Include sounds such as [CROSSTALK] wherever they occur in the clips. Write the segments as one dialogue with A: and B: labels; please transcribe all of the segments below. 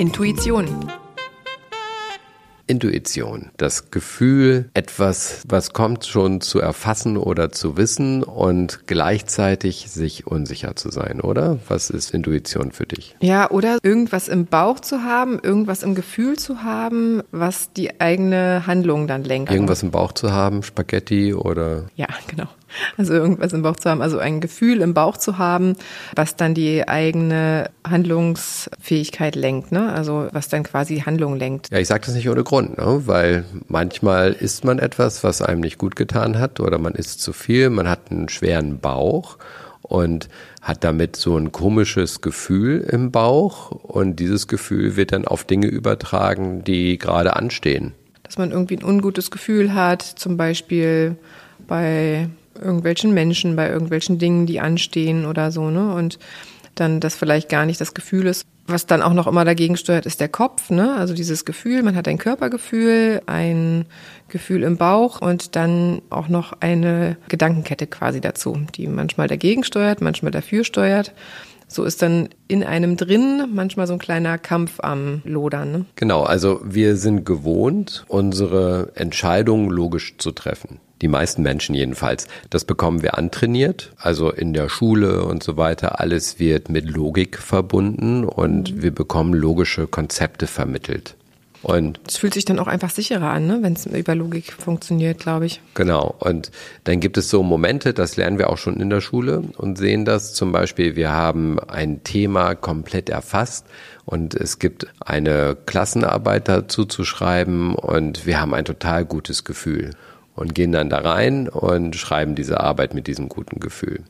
A: Intuition.
B: Intuition, das Gefühl, etwas, was kommt, schon zu erfassen oder zu wissen und gleichzeitig sich unsicher zu sein, oder? Was ist Intuition für dich?
A: Ja, oder irgendwas im Bauch zu haben, irgendwas im Gefühl zu haben, was die eigene Handlung dann lenkt.
B: Irgendwas im Bauch zu haben, Spaghetti oder?
A: Ja, genau. Also irgendwas im Bauch zu haben, also ein Gefühl im Bauch zu haben, was dann die eigene Handlungsfähigkeit lenkt, ne? Also was dann quasi Handlung lenkt.
B: Ja, ich sage das nicht ohne Grund, ne? weil manchmal isst man etwas, was einem nicht gut getan hat oder man isst zu viel, man hat einen schweren Bauch und hat damit so ein komisches Gefühl im Bauch und dieses Gefühl wird dann auf Dinge übertragen, die gerade anstehen.
A: Dass man irgendwie ein ungutes Gefühl hat, zum Beispiel bei irgendwelchen Menschen, bei irgendwelchen Dingen, die anstehen oder so, ne? Und dann das vielleicht gar nicht das Gefühl ist. Was dann auch noch immer dagegen steuert, ist der Kopf, ne? Also dieses Gefühl, man hat ein Körpergefühl, ein Gefühl im Bauch und dann auch noch eine Gedankenkette quasi dazu, die manchmal dagegen steuert, manchmal dafür steuert. So ist dann in einem drin manchmal so ein kleiner Kampf am Lodern. Ne?
B: Genau, also wir sind gewohnt, unsere Entscheidungen logisch zu treffen. Die meisten Menschen jedenfalls. Das bekommen wir antrainiert. Also in der Schule und so weiter. Alles wird mit Logik verbunden und mhm. wir bekommen logische Konzepte vermittelt.
A: Und es fühlt sich dann auch einfach sicherer an, ne? wenn es über Logik funktioniert, glaube ich.
B: Genau. Und dann gibt es so Momente, das lernen wir auch schon in der Schule und sehen das. Zum Beispiel, wir haben ein Thema komplett erfasst und es gibt eine Klassenarbeit dazu zu schreiben und wir haben ein total gutes Gefühl und gehen dann da rein und schreiben diese Arbeit mit diesem guten Gefühl.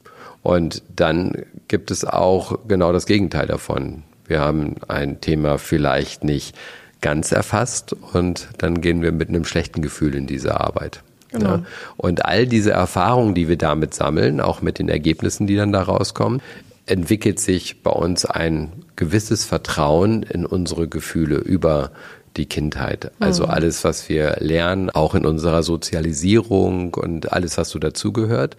B: Und dann gibt es auch genau das Gegenteil davon. Wir haben ein Thema vielleicht nicht ganz erfasst und dann gehen wir mit einem schlechten Gefühl in diese Arbeit. Genau. Ja. Und all diese Erfahrungen, die wir damit sammeln, auch mit den Ergebnissen, die dann da rauskommen, entwickelt sich bei uns ein gewisses Vertrauen in unsere Gefühle über die Kindheit. Also mhm. alles, was wir lernen, auch in unserer Sozialisierung und alles, was so dazugehört,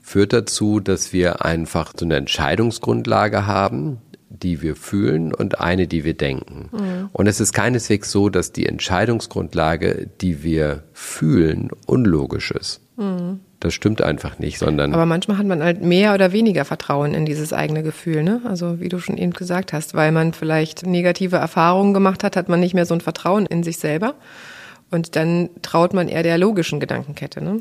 B: führt dazu, dass wir einfach so eine Entscheidungsgrundlage haben, die wir fühlen und eine, die wir denken. Mhm. Und es ist keineswegs so, dass die Entscheidungsgrundlage, die wir fühlen, unlogisch ist. Mhm. Das stimmt einfach nicht, sondern.
A: Aber manchmal hat man halt mehr oder weniger Vertrauen in dieses eigene Gefühl, ne? Also wie du schon eben gesagt hast, weil man vielleicht negative Erfahrungen gemacht hat, hat man nicht mehr so ein Vertrauen in sich selber. Und dann traut man eher der logischen Gedankenkette, ne?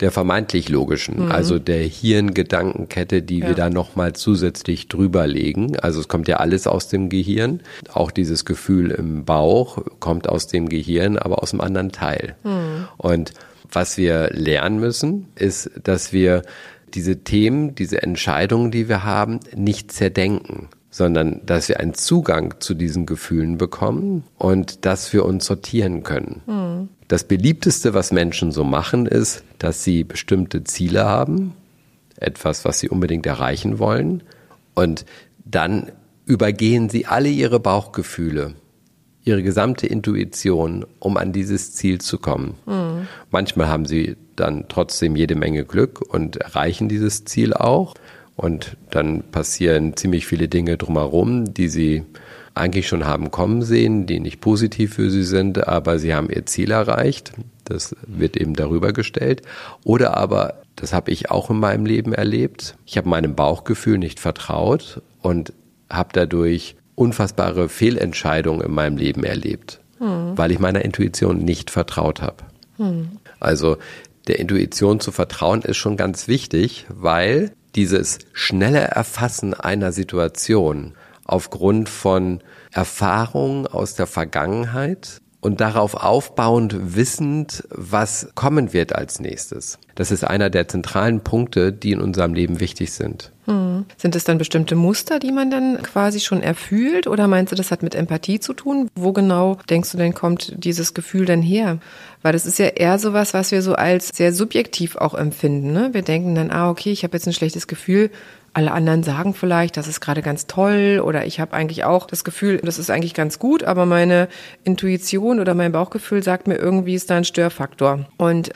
B: der vermeintlich logischen, mhm. also der Hirngedankenkette, die ja. wir da nochmal zusätzlich drüber legen. Also es kommt ja alles aus dem Gehirn. Auch dieses Gefühl im Bauch kommt aus dem Gehirn, aber aus einem anderen Teil. Mhm. Und was wir lernen müssen, ist, dass wir diese Themen, diese Entscheidungen, die wir haben, nicht zerdenken, sondern dass wir einen Zugang zu diesen Gefühlen bekommen und dass wir uns sortieren können. Mhm. Das beliebteste, was Menschen so machen, ist, dass sie bestimmte Ziele haben, etwas, was sie unbedingt erreichen wollen, und dann übergehen sie alle ihre Bauchgefühle ihre gesamte Intuition, um an dieses Ziel zu kommen. Mhm. Manchmal haben sie dann trotzdem jede Menge Glück und erreichen dieses Ziel auch. Und dann passieren ziemlich viele Dinge drumherum, die sie eigentlich schon haben kommen sehen, die nicht positiv für sie sind, aber sie haben ihr Ziel erreicht. Das wird eben darüber gestellt. Oder aber, das habe ich auch in meinem Leben erlebt, ich habe meinem Bauchgefühl nicht vertraut und habe dadurch unfassbare Fehlentscheidungen in meinem Leben erlebt, hm. weil ich meiner Intuition nicht vertraut habe. Hm. Also der Intuition zu vertrauen ist schon ganz wichtig, weil dieses schnelle Erfassen einer Situation aufgrund von Erfahrungen aus der Vergangenheit und darauf aufbauend wissend, was kommen wird als nächstes. Das ist einer der zentralen Punkte, die in unserem Leben wichtig sind.
A: Hm. Sind es dann bestimmte Muster, die man dann quasi schon erfühlt oder meinst du, das hat mit Empathie zu tun? Wo genau denkst du denn kommt dieses Gefühl denn her? Weil das ist ja eher sowas, was wir so als sehr subjektiv auch empfinden. Ne? Wir denken dann, ah, okay, ich habe jetzt ein schlechtes Gefühl, alle anderen sagen vielleicht, das ist gerade ganz toll oder ich habe eigentlich auch das Gefühl, das ist eigentlich ganz gut, aber meine Intuition oder mein Bauchgefühl sagt mir irgendwie ist da ein Störfaktor. Und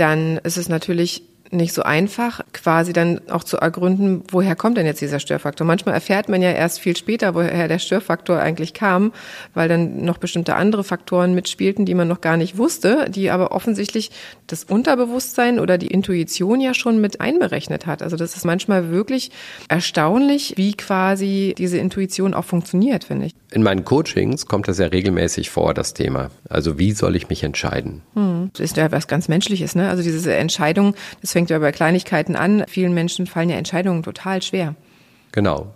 A: dann ist es natürlich nicht so einfach, quasi dann auch zu ergründen, woher kommt denn jetzt dieser Störfaktor. Manchmal erfährt man ja erst viel später, woher der Störfaktor eigentlich kam, weil dann noch bestimmte andere Faktoren mitspielten, die man noch gar nicht wusste, die aber offensichtlich das Unterbewusstsein oder die Intuition ja schon mit einberechnet hat. Also das ist manchmal wirklich erstaunlich, wie quasi diese Intuition auch funktioniert, finde ich.
B: In meinen Coachings kommt das ja regelmäßig vor, das Thema. Also wie soll ich mich entscheiden?
A: Hm. Das ist ja was ganz Menschliches, ne? Also diese Entscheidung, das fängt ja bei Kleinigkeiten an. Vielen Menschen fallen ja Entscheidungen total schwer.
B: Genau.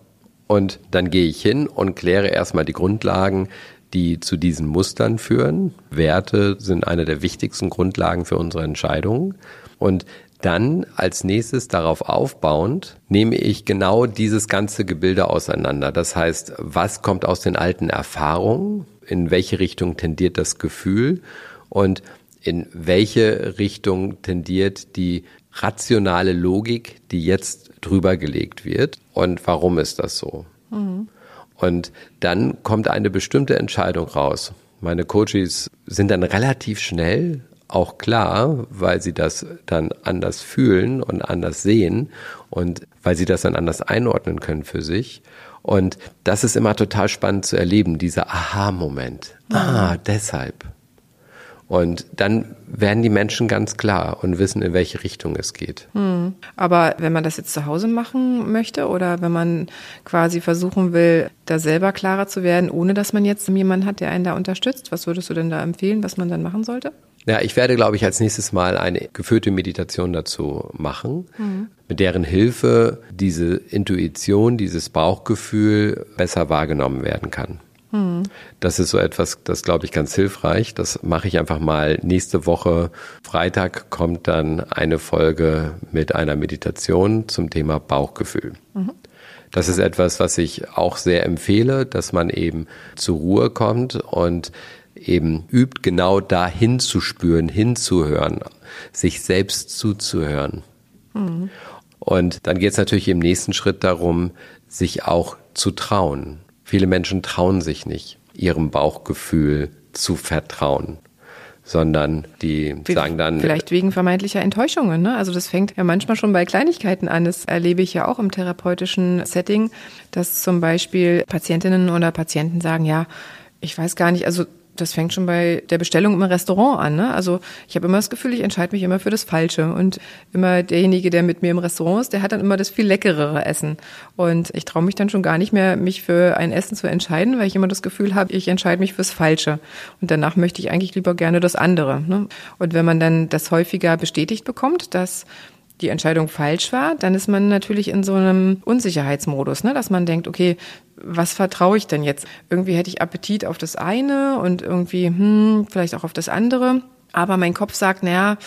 B: Und dann gehe ich hin und kläre erstmal die Grundlagen, die zu diesen Mustern führen. Werte sind eine der wichtigsten Grundlagen für unsere Entscheidungen. Und dann als nächstes darauf aufbauend nehme ich genau dieses ganze Gebilde auseinander. Das heißt, was kommt aus den alten Erfahrungen? In welche Richtung tendiert das Gefühl? Und in welche Richtung tendiert die rationale Logik, die jetzt drüber gelegt wird und warum ist das so? Mhm. Und dann kommt eine bestimmte Entscheidung raus. Meine Coaches sind dann relativ schnell auch klar, weil sie das dann anders fühlen und anders sehen und weil sie das dann anders einordnen können für sich. Und das ist immer total spannend zu erleben, dieser Aha-Moment. Ah, deshalb. Und dann werden die Menschen ganz klar und wissen, in welche Richtung es geht.
A: Hm. Aber wenn man das jetzt zu Hause machen möchte oder wenn man quasi versuchen will, da selber klarer zu werden, ohne dass man jetzt jemanden hat, der einen da unterstützt, was würdest du denn da empfehlen, was man dann machen sollte?
B: Ja, ich werde, glaube ich, als nächstes Mal eine geführte Meditation dazu machen, mhm. mit deren Hilfe diese Intuition, dieses Bauchgefühl besser wahrgenommen werden kann. Das ist so etwas, das glaube ich ganz hilfreich. Das mache ich einfach mal nächste Woche. Freitag kommt dann eine Folge mit einer Meditation zum Thema Bauchgefühl. Mhm. Das ist etwas, was ich auch sehr empfehle, dass man eben zur Ruhe kommt und eben übt, genau da hinzuspüren, hinzuhören, sich selbst zuzuhören. Mhm. Und dann geht es natürlich im nächsten Schritt darum, sich auch zu trauen. Viele Menschen trauen sich nicht, ihrem Bauchgefühl zu vertrauen sondern die sagen dann.
A: Vielleicht wegen vermeintlicher Enttäuschungen. Ne? Also das fängt ja manchmal schon bei Kleinigkeiten an. Das erlebe ich ja auch im therapeutischen Setting, dass zum Beispiel Patientinnen oder Patienten sagen, ja, ich weiß gar nicht, also das fängt schon bei der Bestellung im Restaurant an. Ne? Also ich habe immer das Gefühl, ich entscheide mich immer für das Falsche. Und immer derjenige, der mit mir im Restaurant ist, der hat dann immer das viel leckerere Essen. Und ich traue mich dann schon gar nicht mehr, mich für ein Essen zu entscheiden, weil ich immer das Gefühl habe, ich entscheide mich fürs Falsche. Und danach möchte ich eigentlich lieber gerne das andere. Ne? Und wenn man dann das häufiger bestätigt bekommt, dass die Entscheidung falsch war, dann ist man natürlich in so einem Unsicherheitsmodus, ne? dass man denkt, okay, was vertraue ich denn jetzt? Irgendwie hätte ich Appetit auf das eine und irgendwie, hm, vielleicht auch auf das andere. Aber mein Kopf sagt, naja,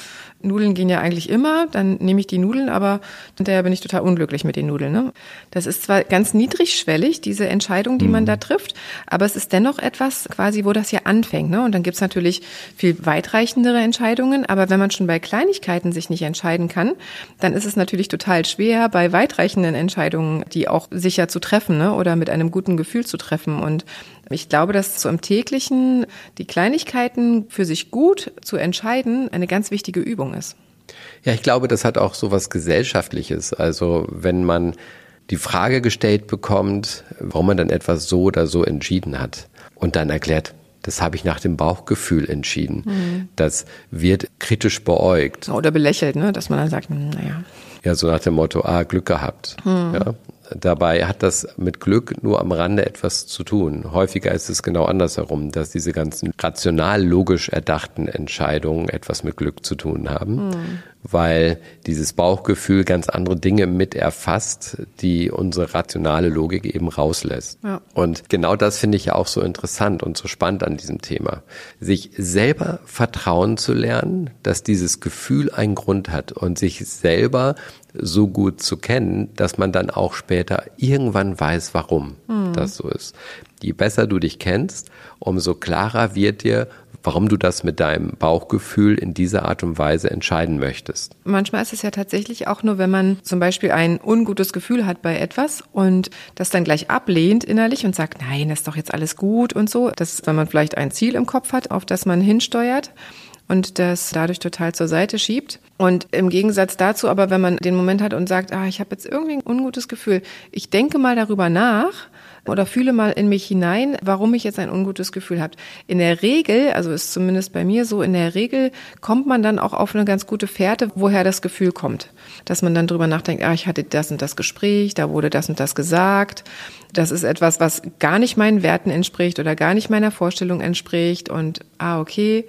A: Nudeln gehen ja eigentlich immer, dann nehme ich die Nudeln, aber hinterher bin ich total unglücklich mit den Nudeln. Ne? Das ist zwar ganz niedrigschwellig, diese Entscheidung, die mhm. man da trifft, aber es ist dennoch etwas quasi, wo das ja anfängt. Ne? Und dann gibt's natürlich viel weitreichendere Entscheidungen, aber wenn man schon bei Kleinigkeiten sich nicht entscheiden kann, dann ist es natürlich total schwer, bei weitreichenden Entscheidungen, die auch sicher zu treffen ne? oder mit einem guten Gefühl zu treffen. Und ich glaube, dass so im täglichen die Kleinigkeiten für sich gut zu entscheiden eine ganz wichtige Übung ist.
B: Ja, ich glaube, das hat auch so was Gesellschaftliches. Also wenn man die Frage gestellt bekommt, warum man dann etwas so oder so entschieden hat und dann erklärt, das habe ich nach dem Bauchgefühl entschieden. Mhm. Das wird kritisch beäugt.
A: Oder belächelt, ne? dass man dann sagt, hm, naja.
B: Ja, so nach dem Motto, ah, Glück gehabt. Mhm. Ja. Dabei hat das mit Glück nur am Rande etwas zu tun. Häufiger ist es genau andersherum, dass diese ganzen rational logisch erdachten Entscheidungen etwas mit Glück zu tun haben, mhm. Weil dieses Bauchgefühl ganz andere Dinge mit erfasst, die unsere rationale Logik eben rauslässt. Ja. Und genau das finde ich ja auch so interessant und so spannend an diesem Thema. Sich selber vertrauen zu lernen, dass dieses Gefühl einen Grund hat und sich selber so gut zu kennen, dass man dann auch später irgendwann weiß, warum mhm. das so ist. Je besser du dich kennst, umso klarer wird dir, warum du das mit deinem Bauchgefühl in dieser Art und Weise entscheiden möchtest.
A: Manchmal ist es ja tatsächlich auch nur, wenn man zum Beispiel ein ungutes Gefühl hat bei etwas und das dann gleich ablehnt innerlich und sagt, nein, das ist doch jetzt alles gut und so. Das, wenn man vielleicht ein Ziel im Kopf hat, auf das man hinsteuert und das dadurch total zur Seite schiebt. Und im Gegensatz dazu aber, wenn man den Moment hat und sagt, ah, ich habe jetzt irgendwie ein ungutes Gefühl, ich denke mal darüber nach, oder fühle mal in mich hinein, warum ich jetzt ein ungutes Gefühl habe. In der Regel, also ist zumindest bei mir so, in der Regel kommt man dann auch auf eine ganz gute Fährte, woher das Gefühl kommt. Dass man dann drüber nachdenkt, ah, ich hatte das und das Gespräch, da wurde das und das gesagt. Das ist etwas, was gar nicht meinen Werten entspricht oder gar nicht meiner Vorstellung entspricht und ah, okay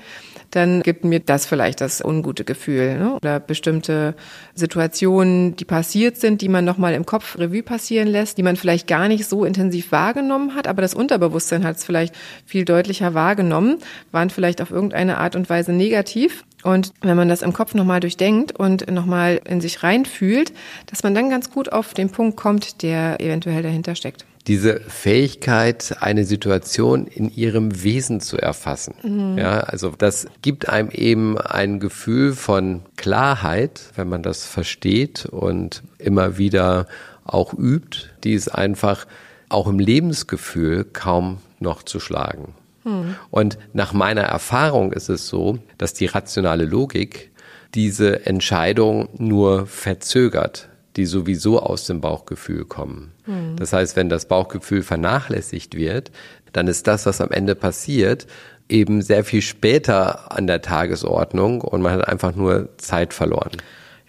A: dann gibt mir das vielleicht das ungute Gefühl ne? oder bestimmte Situationen, die passiert sind, die man nochmal im Kopf Revue passieren lässt, die man vielleicht gar nicht so intensiv wahrgenommen hat, aber das Unterbewusstsein hat es vielleicht viel deutlicher wahrgenommen, waren vielleicht auf irgendeine Art und Weise negativ. Und wenn man das im Kopf nochmal durchdenkt und nochmal in sich reinfühlt, dass man dann ganz gut auf den Punkt kommt, der eventuell dahinter steckt
B: diese Fähigkeit, eine Situation in ihrem Wesen zu erfassen. Mhm. Ja, also das gibt einem eben ein Gefühl von Klarheit, wenn man das versteht und immer wieder auch übt, die ist einfach auch im Lebensgefühl kaum noch zu schlagen. Mhm. Und nach meiner Erfahrung ist es so, dass die rationale Logik diese Entscheidung nur verzögert die sowieso aus dem Bauchgefühl kommen. Mhm. Das heißt, wenn das Bauchgefühl vernachlässigt wird, dann ist das, was am Ende passiert, eben sehr viel später an der Tagesordnung und man hat einfach nur Zeit verloren.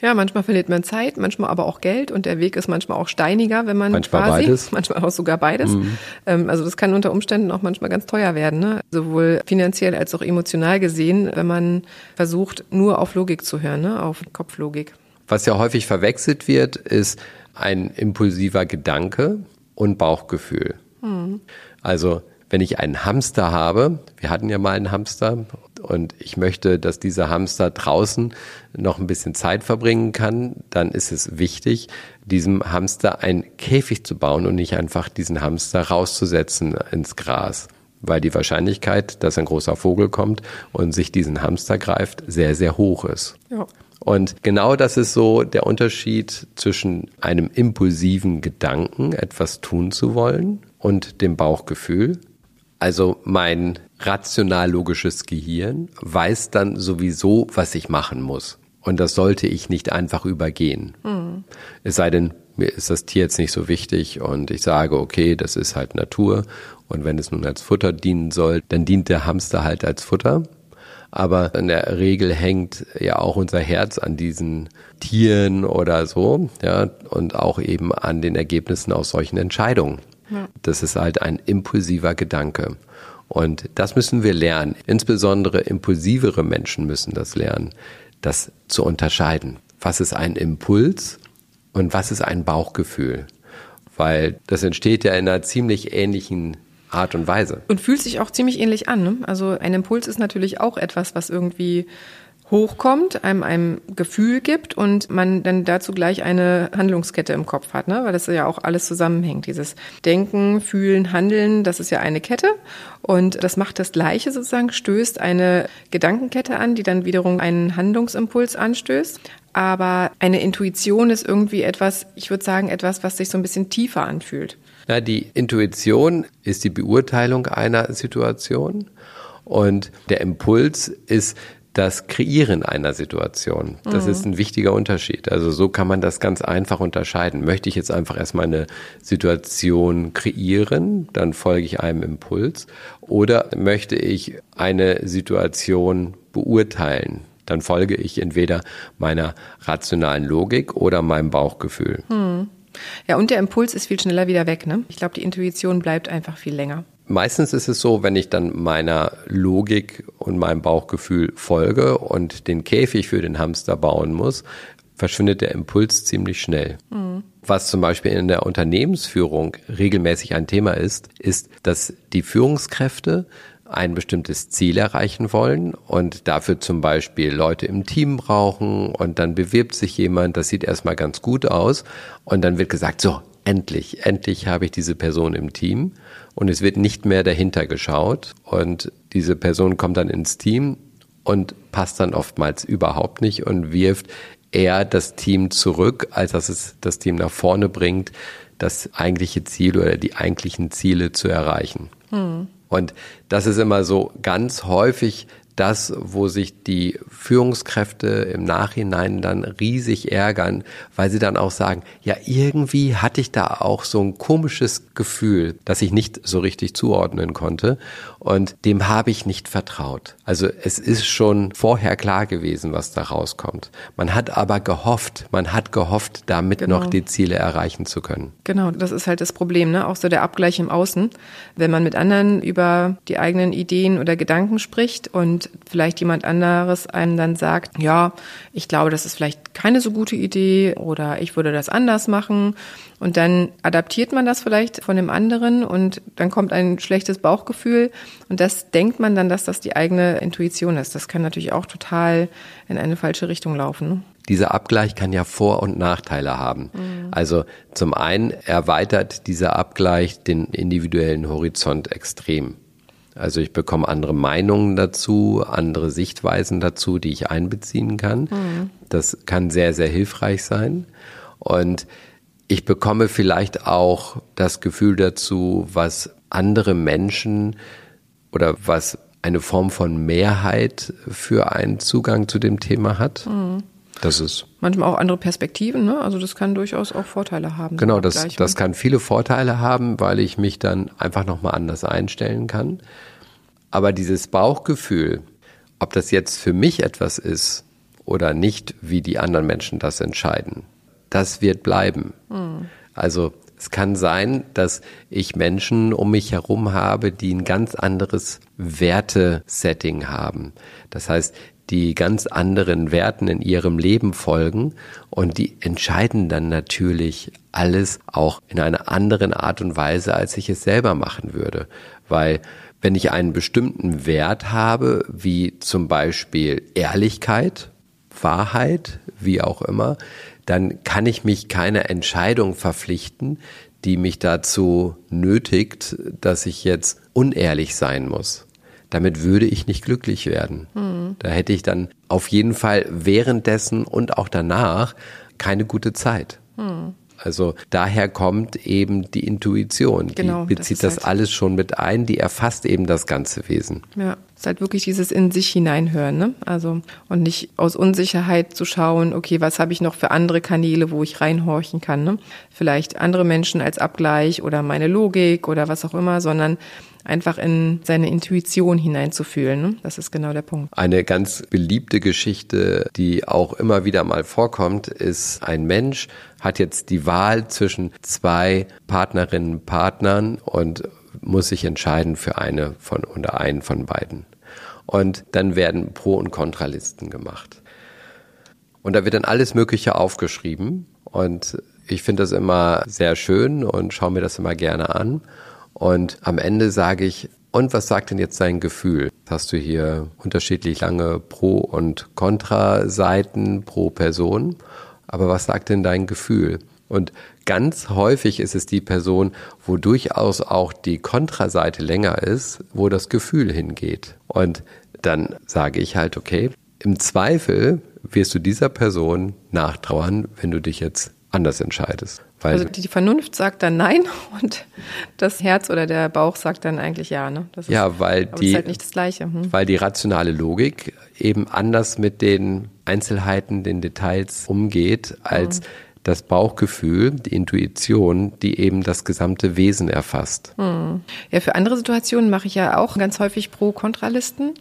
A: Ja, manchmal verliert man Zeit, manchmal aber auch Geld und der Weg ist manchmal auch steiniger, wenn man
B: manchmal quasi, beides. [LAUGHS]
A: manchmal auch sogar beides. Mhm. Ähm, also das kann unter Umständen auch manchmal ganz teuer werden, ne? sowohl finanziell als auch emotional gesehen, wenn man versucht, nur auf Logik zu hören, ne? auf Kopflogik.
B: Was ja häufig verwechselt wird, ist ein impulsiver Gedanke und Bauchgefühl. Mhm. Also wenn ich einen Hamster habe, wir hatten ja mal einen Hamster und ich möchte, dass dieser Hamster draußen noch ein bisschen Zeit verbringen kann, dann ist es wichtig, diesem Hamster einen Käfig zu bauen und nicht einfach diesen Hamster rauszusetzen ins Gras. Weil die Wahrscheinlichkeit, dass ein großer Vogel kommt und sich diesen Hamster greift, sehr, sehr hoch ist. Ja. Und genau das ist so der Unterschied zwischen einem impulsiven Gedanken, etwas tun zu wollen, und dem Bauchgefühl. Also mein rational-logisches Gehirn weiß dann sowieso, was ich machen muss. Und das sollte ich nicht einfach übergehen. Mhm. Es sei denn, mir ist das Tier jetzt nicht so wichtig und ich sage, okay, das ist halt Natur. Und wenn es nun als Futter dienen soll, dann dient der Hamster halt als Futter. Aber in der Regel hängt ja auch unser Herz an diesen Tieren oder so, ja, und auch eben an den Ergebnissen aus solchen Entscheidungen. Ja. Das ist halt ein impulsiver Gedanke. Und das müssen wir lernen. Insbesondere impulsivere Menschen müssen das lernen, das zu unterscheiden. Was ist ein Impuls und was ist ein Bauchgefühl? Weil das entsteht ja in einer ziemlich ähnlichen Art und Weise.
A: Und fühlt sich auch ziemlich ähnlich an. Ne? Also ein Impuls ist natürlich auch etwas, was irgendwie hochkommt, einem ein Gefühl gibt und man dann dazu gleich eine Handlungskette im Kopf hat, ne? weil das ja auch alles zusammenhängt. Dieses Denken, Fühlen, Handeln, das ist ja eine Kette und das macht das Gleiche sozusagen, stößt eine Gedankenkette an, die dann wiederum einen Handlungsimpuls anstößt. Aber eine Intuition ist irgendwie etwas, ich würde sagen, etwas, was sich so ein bisschen tiefer anfühlt.
B: Ja, die Intuition ist die Beurteilung einer Situation und der Impuls ist das Kreieren einer Situation. Das mhm. ist ein wichtiger Unterschied. Also so kann man das ganz einfach unterscheiden. Möchte ich jetzt einfach erstmal eine Situation kreieren, dann folge ich einem Impuls. Oder möchte ich eine Situation beurteilen, dann folge ich entweder meiner rationalen Logik oder meinem Bauchgefühl. Mhm.
A: Ja, und der Impuls ist viel schneller wieder weg. Ne? Ich glaube, die Intuition bleibt einfach viel länger.
B: Meistens ist es so, wenn ich dann meiner Logik und meinem Bauchgefühl folge und den Käfig für den Hamster bauen muss, verschwindet der Impuls ziemlich schnell. Mhm. Was zum Beispiel in der Unternehmensführung regelmäßig ein Thema ist, ist, dass die Führungskräfte ein bestimmtes Ziel erreichen wollen und dafür zum Beispiel Leute im Team brauchen und dann bewirbt sich jemand, das sieht erstmal ganz gut aus und dann wird gesagt, so, endlich, endlich habe ich diese Person im Team und es wird nicht mehr dahinter geschaut und diese Person kommt dann ins Team und passt dann oftmals überhaupt nicht und wirft eher das Team zurück, als dass es das Team nach vorne bringt, das eigentliche Ziel oder die eigentlichen Ziele zu erreichen. Hm. Und das ist immer so ganz häufig das, wo sich die Führungskräfte im Nachhinein dann riesig ärgern, weil sie dann auch sagen, ja, irgendwie hatte ich da auch so ein komisches Gefühl, das ich nicht so richtig zuordnen konnte und dem habe ich nicht vertraut. Also es ist schon vorher klar gewesen, was da rauskommt. Man hat aber gehofft, man hat gehofft, damit genau. noch die Ziele erreichen zu können.
A: Genau, das ist halt das Problem, ne? Auch so der Abgleich im Außen. Wenn man mit anderen über die eigenen Ideen oder Gedanken spricht und vielleicht jemand anderes einem dann sagt, ja, ich glaube, das ist vielleicht keine so gute Idee oder ich würde das anders machen. Und dann adaptiert man das vielleicht von dem anderen und dann kommt ein schlechtes Bauchgefühl und das denkt man dann, dass das die eigene Intuition ist. Das kann natürlich auch total in eine falsche Richtung laufen. Ne?
B: Dieser Abgleich kann ja Vor- und Nachteile haben. Mhm. Also zum einen erweitert dieser Abgleich den individuellen Horizont extrem. Also ich bekomme andere Meinungen dazu, andere Sichtweisen dazu, die ich einbeziehen kann. Mhm. Das kann sehr, sehr hilfreich sein. Und ich bekomme vielleicht auch das Gefühl dazu, was andere Menschen oder was eine Form von Mehrheit für einen Zugang zu dem Thema hat. Mhm. Das ist
A: manchmal auch andere Perspektiven, ne? Also das kann durchaus auch Vorteile haben.
B: Genau, das, das kann viele Vorteile haben, weil ich mich dann einfach nochmal anders einstellen kann. Aber dieses Bauchgefühl, ob das jetzt für mich etwas ist oder nicht, wie die anderen Menschen das entscheiden, das wird bleiben. Mhm. Also es kann sein, dass ich Menschen um mich herum habe, die ein ganz anderes Wertesetting haben. Das heißt, die ganz anderen Werten in ihrem Leben folgen und die entscheiden dann natürlich alles auch in einer anderen Art und Weise, als ich es selber machen würde. Weil wenn ich einen bestimmten Wert habe, wie zum Beispiel Ehrlichkeit, Wahrheit, wie auch immer, dann kann ich mich keiner Entscheidung verpflichten, die mich dazu nötigt, dass ich jetzt unehrlich sein muss. Damit würde ich nicht glücklich werden. Mhm. Da hätte ich dann auf jeden Fall währenddessen und auch danach keine gute Zeit. Mhm. Also daher kommt eben die Intuition. Die genau, bezieht das, das halt alles schon mit ein, die erfasst eben das ganze Wesen.
A: Ja, ist halt wirklich dieses in sich hineinhören, ne? Also und nicht aus Unsicherheit zu schauen, okay, was habe ich noch für andere Kanäle, wo ich reinhorchen kann, ne? Vielleicht andere Menschen als Abgleich oder meine Logik oder was auch immer, sondern einfach in seine Intuition hineinzufühlen. Ne? Das ist genau der Punkt.
B: Eine ganz beliebte Geschichte, die auch immer wieder mal vorkommt, ist ein Mensch hat jetzt die Wahl zwischen zwei Partnerinnen, Partnern und muss sich entscheiden für eine von oder einen von beiden. Und dann werden Pro- und Kontralisten gemacht. Und da wird dann alles Mögliche aufgeschrieben. Und ich finde das immer sehr schön und schaue mir das immer gerne an. Und am Ende sage ich, und was sagt denn jetzt dein Gefühl? Hast du hier unterschiedlich lange Pro- und Kontra-Seiten pro Person? Aber was sagt denn dein Gefühl? Und ganz häufig ist es die Person, wo durchaus auch die Kontraseite länger ist, wo das Gefühl hingeht. Und dann sage ich halt, okay, im Zweifel wirst du dieser Person nachtrauern, wenn du dich jetzt anders entscheidest.
A: Also die Vernunft sagt dann nein [LAUGHS] und das Herz oder der Bauch sagt dann eigentlich ja. Ne?
B: Das ja, ist, weil die,
A: ist halt nicht das Gleiche. Hm.
B: Weil die rationale Logik eben anders mit den Einzelheiten, den Details umgeht als hm. Das Bauchgefühl, die Intuition, die eben das gesamte Wesen erfasst.
A: Hm. Ja, für andere Situationen mache ich ja auch ganz häufig Pro-Kontralisten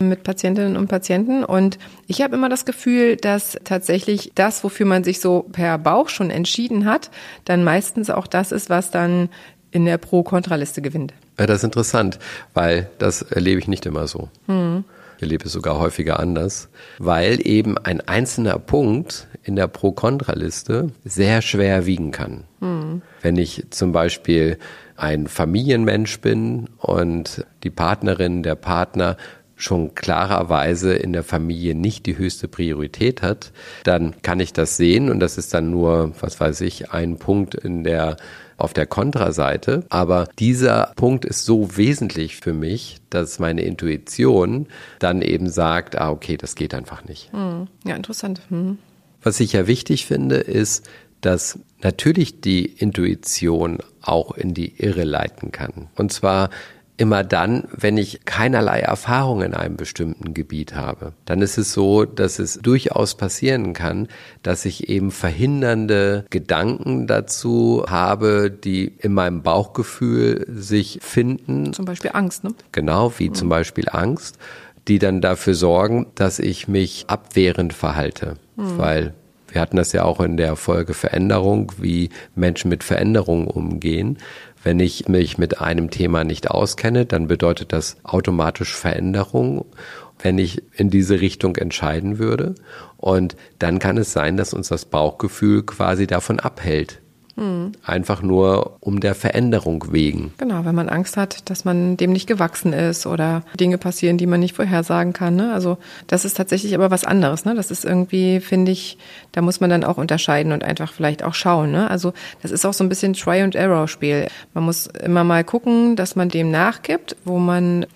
A: mit Patientinnen und Patienten. Und ich habe immer das Gefühl, dass tatsächlich das, wofür man sich so per Bauch schon entschieden hat, dann meistens auch das ist, was dann in der Pro-Kontraliste gewinnt.
B: Ja, das ist interessant, weil das erlebe ich nicht immer so. Hm. Ich erlebe es sogar häufiger anders, weil eben ein einzelner Punkt in der Pro-Kontra-Liste sehr schwer wiegen kann. Mhm. Wenn ich zum Beispiel ein Familienmensch bin und die Partnerin, der Partner schon klarerweise in der Familie nicht die höchste Priorität hat, dann kann ich das sehen und das ist dann nur, was weiß ich, ein Punkt in der auf der Kontraseite. Aber dieser Punkt ist so wesentlich für mich, dass meine Intuition dann eben sagt, ah, okay, das geht einfach nicht.
A: Hm. Ja, interessant. Hm.
B: Was ich ja wichtig finde, ist, dass natürlich die Intuition auch in die Irre leiten kann. Und zwar immer dann, wenn ich keinerlei Erfahrung in einem bestimmten Gebiet habe. Dann ist es so, dass es durchaus passieren kann, dass ich eben verhindernde Gedanken dazu habe, die in meinem Bauchgefühl sich finden.
A: Zum Beispiel Angst, ne?
B: Genau, wie mhm. zum Beispiel Angst, die dann dafür sorgen, dass ich mich abwehrend verhalte. Mhm. Weil wir hatten das ja auch in der Folge Veränderung, wie Menschen mit Veränderungen umgehen. Wenn ich mich mit einem Thema nicht auskenne, dann bedeutet das automatisch Veränderung, wenn ich in diese Richtung entscheiden würde. Und dann kann es sein, dass uns das Bauchgefühl quasi davon abhält, hm. Einfach nur um der Veränderung wegen.
A: Genau, wenn man Angst hat, dass man dem nicht gewachsen ist oder Dinge passieren, die man nicht vorhersagen kann. Ne? Also das ist tatsächlich aber was anderes. Ne? Das ist irgendwie, finde ich, da muss man dann auch unterscheiden und einfach vielleicht auch schauen. Ne? Also das ist auch so ein bisschen Try-and-Error-Spiel. Man muss immer mal gucken, dass man dem nachgibt, wo man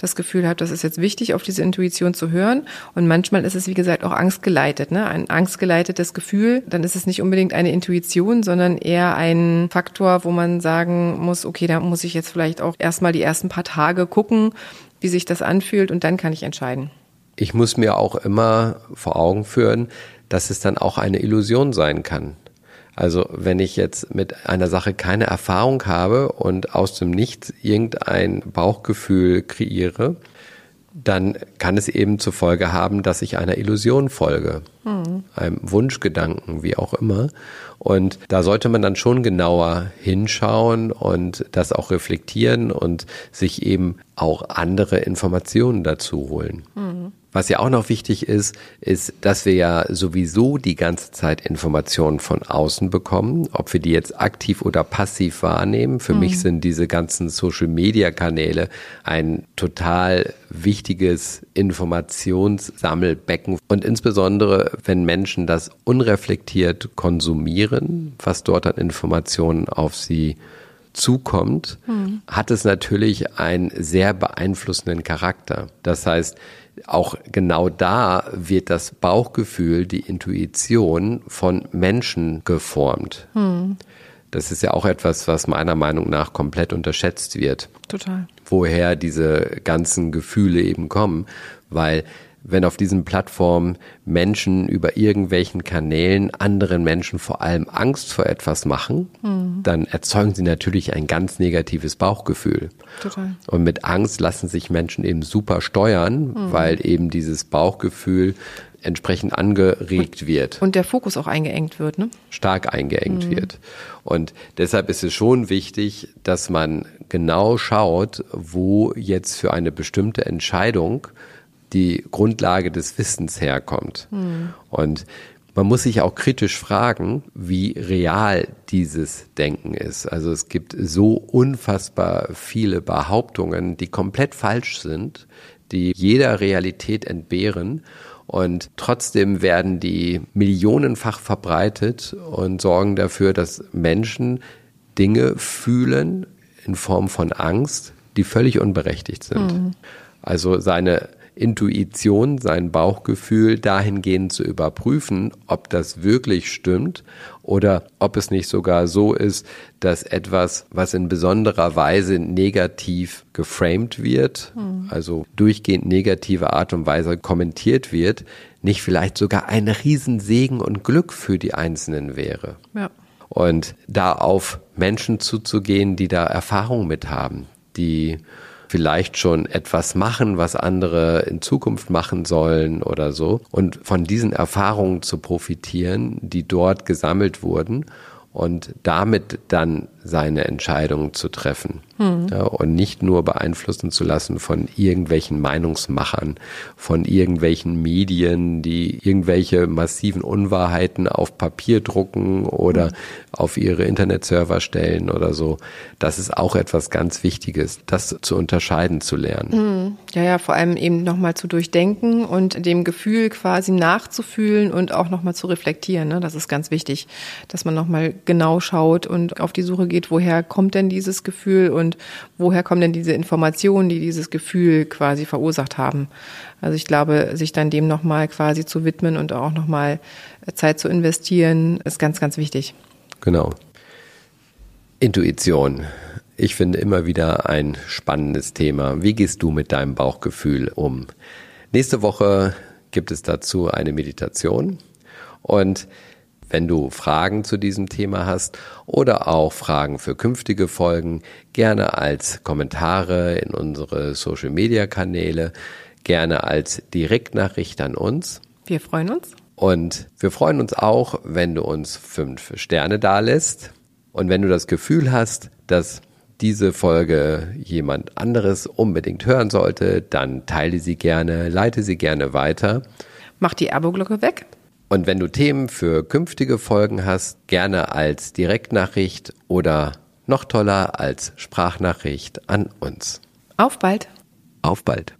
A: das Gefühl habe, das ist jetzt wichtig, auf diese Intuition zu hören. Und manchmal ist es, wie gesagt, auch angstgeleitet, ne? ein angstgeleitetes Gefühl. Dann ist es nicht unbedingt eine Intuition, sondern eher ein Faktor, wo man sagen muss, okay, da muss ich jetzt vielleicht auch erstmal die ersten paar Tage gucken, wie sich das anfühlt und dann kann ich entscheiden.
B: Ich muss mir auch immer vor Augen führen, dass es dann auch eine Illusion sein kann. Also wenn ich jetzt mit einer Sache keine Erfahrung habe und aus dem Nichts irgendein Bauchgefühl kreiere, dann kann es eben zur Folge haben, dass ich einer Illusion folge, mhm. einem Wunschgedanken, wie auch immer. Und da sollte man dann schon genauer hinschauen und das auch reflektieren und sich eben auch andere Informationen dazu holen. Mhm. Was ja auch noch wichtig ist, ist, dass wir ja sowieso die ganze Zeit Informationen von außen bekommen, ob wir die jetzt aktiv oder passiv wahrnehmen. Für mhm. mich sind diese ganzen Social-Media-Kanäle ein total wichtiges Informationssammelbecken. Und insbesondere, wenn Menschen das unreflektiert konsumieren, was dort an Informationen auf sie zukommt, mhm. hat es natürlich einen sehr beeinflussenden Charakter. Das heißt, auch genau da wird das Bauchgefühl, die Intuition von Menschen geformt. Hm. Das ist ja auch etwas, was meiner Meinung nach komplett unterschätzt wird.
A: Total.
B: Woher diese ganzen Gefühle eben kommen, weil wenn auf diesen Plattformen Menschen über irgendwelchen Kanälen anderen Menschen vor allem Angst vor etwas machen, mhm. dann erzeugen sie natürlich ein ganz negatives Bauchgefühl. Total. Und mit Angst lassen sich Menschen eben super steuern, mhm. weil eben dieses Bauchgefühl entsprechend angeregt wird.
A: Und der Fokus auch eingeengt wird, ne?
B: Stark eingeengt mhm. wird. Und deshalb ist es schon wichtig, dass man genau schaut, wo jetzt für eine bestimmte Entscheidung die Grundlage des Wissens herkommt. Mhm. Und man muss sich auch kritisch fragen, wie real dieses Denken ist. Also es gibt so unfassbar viele Behauptungen, die komplett falsch sind, die jeder Realität entbehren. Und trotzdem werden die millionenfach verbreitet und sorgen dafür, dass Menschen Dinge fühlen in Form von Angst, die völlig unberechtigt sind. Mhm. Also seine Intuition, sein Bauchgefühl dahingehend zu überprüfen, ob das wirklich stimmt oder ob es nicht sogar so ist, dass etwas, was in besonderer Weise negativ geframed wird, mhm. also durchgehend negative Art und Weise kommentiert wird, nicht vielleicht sogar ein Riesensegen und Glück für die Einzelnen wäre. Ja. Und da auf Menschen zuzugehen, die da Erfahrung mit haben, die vielleicht schon etwas machen, was andere in Zukunft machen sollen oder so. Und von diesen Erfahrungen zu profitieren, die dort gesammelt wurden und damit dann seine Entscheidungen zu treffen. Hm. Ja, und nicht nur beeinflussen zu lassen von irgendwelchen Meinungsmachern, von irgendwelchen Medien, die irgendwelche massiven Unwahrheiten auf Papier drucken oder hm. auf ihre Internetserver stellen oder so. Das ist auch etwas ganz Wichtiges, das zu unterscheiden zu lernen. Hm.
A: Ja, ja, vor allem eben nochmal zu durchdenken und dem Gefühl quasi nachzufühlen und auch nochmal zu reflektieren. Ne? Das ist ganz wichtig, dass man nochmal genau schaut und auf die Suche geht, woher kommt denn dieses Gefühl und woher kommen denn diese Informationen, die dieses Gefühl quasi verursacht haben. Also ich glaube, sich dann dem nochmal quasi zu widmen und auch nochmal Zeit zu investieren, ist ganz, ganz wichtig.
B: Genau. Intuition. Ich finde immer wieder ein spannendes Thema. Wie gehst du mit deinem Bauchgefühl um? Nächste Woche gibt es dazu eine Meditation und wenn du Fragen zu diesem Thema hast oder auch Fragen für künftige Folgen, gerne als Kommentare in unsere Social-Media-Kanäle, gerne als Direktnachricht an uns.
A: Wir freuen uns.
B: Und wir freuen uns auch, wenn du uns fünf Sterne dalässt. Und wenn du das Gefühl hast, dass diese Folge jemand anderes unbedingt hören sollte, dann teile sie gerne, leite sie gerne weiter.
A: Mach die Abo-Glocke weg.
B: Und wenn du Themen für künftige Folgen hast, gerne als Direktnachricht oder noch toller als Sprachnachricht an uns.
A: Auf bald.
B: Auf bald.